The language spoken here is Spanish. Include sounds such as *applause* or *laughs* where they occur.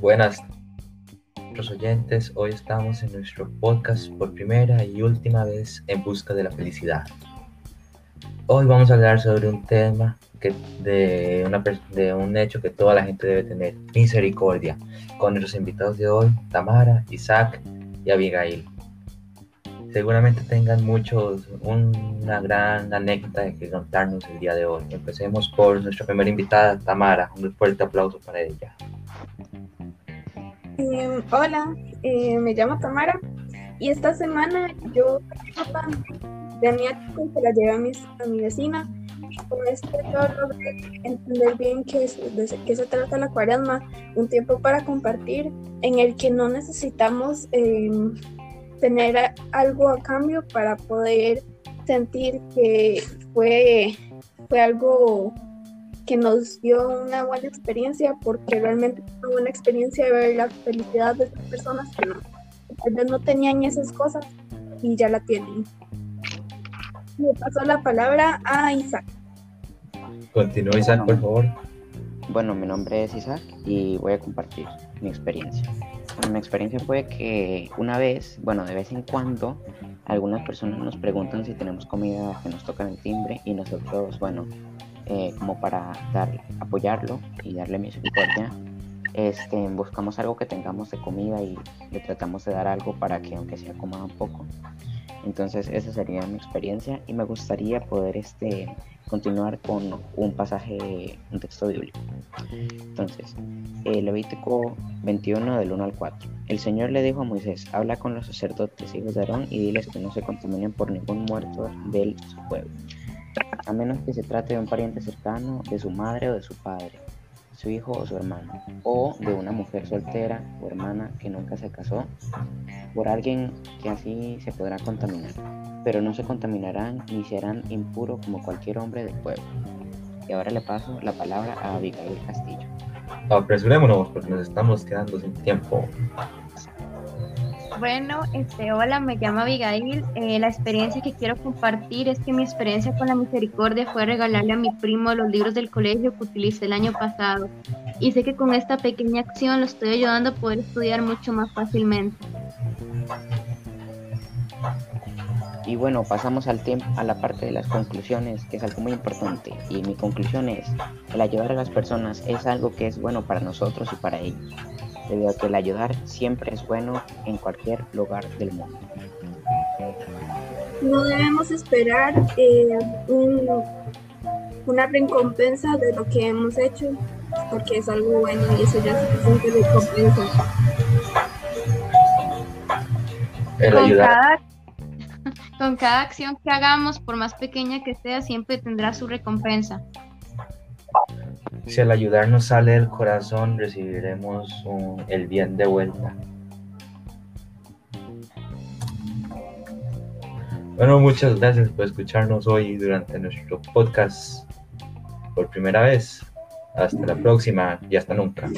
Buenas los oyentes, hoy estamos en nuestro podcast por primera y última vez en busca de la felicidad. Hoy vamos a hablar sobre un tema que de, una, de un hecho que toda la gente debe tener, misericordia, con nuestros invitados de hoy, Tamara, Isaac y Abigail. Seguramente tengan muchos, una gran anécdota que contarnos el día de hoy. Empecemos por nuestra primera invitada, Tamara. Un fuerte aplauso para ella. Em, hola, eh, me llamo Tamara y esta semana yo de mi que la llevé a mi, a mi vecina con esto yo logré entender bien que de qué se trata la cuaresma, un tiempo para compartir en el que no necesitamos em, tener algo a cambio para poder sentir que fue, fue algo que nos dio una buena experiencia, porque realmente fue una buena experiencia de ver la felicidad de estas personas que no, tal vez no tenían esas cosas y ya la tienen. Me paso la palabra a Isaac. Continúa Isaac, por favor. Bueno, mi nombre es Isaac y voy a compartir mi experiencia. mi experiencia fue que una vez, bueno, de vez en cuando, algunas personas nos preguntan si tenemos comida que nos toca en el timbre y nosotros, bueno, eh, como para dar, apoyarlo y darle misericordia, este, buscamos algo que tengamos de comida y le tratamos de dar algo para que aunque sea coma un poco. Entonces esa sería mi experiencia y me gustaría poder este, continuar con un pasaje, un texto bíblico. Entonces, eh, Levítico 21 del 1 al 4. El Señor le dijo a Moisés, habla con los sacerdotes hijos de Aarón y diles que no se contaminen por ningún muerto del pueblo a menos que se trate de un pariente cercano, de su madre o de su padre, su hijo o su hermano, o de una mujer soltera o hermana que nunca se casó, por alguien que así se podrá contaminar, pero no se contaminarán ni serán impuros como cualquier hombre del pueblo. Y ahora le paso la palabra a Abigail Castillo. Apresurémonos porque nos estamos quedando sin tiempo. Bueno, este, hola, me llamo Abigail. Eh, la experiencia que quiero compartir es que mi experiencia con la misericordia fue regalarle a mi primo los libros del colegio que utilicé el año pasado. Y sé que con esta pequeña acción lo estoy ayudando a poder estudiar mucho más fácilmente. Y bueno, pasamos al tiempo, a la parte de las conclusiones, que es algo muy importante. Y mi conclusión es, el ayudar a las personas es algo que es bueno para nosotros y para ellos debido a que el ayudar siempre es bueno en cualquier lugar del mundo. No debemos esperar eh, una recompensa de lo que hemos hecho, porque es algo bueno y eso ya es suficiente recompensa. con, cada, *laughs* con cada acción que hagamos, por más pequeña que sea, siempre tendrá su recompensa. Si al ayudarnos sale del corazón, recibiremos el bien de vuelta. Bueno, muchas gracias por escucharnos hoy durante nuestro podcast por primera vez. Hasta la próxima y hasta nunca.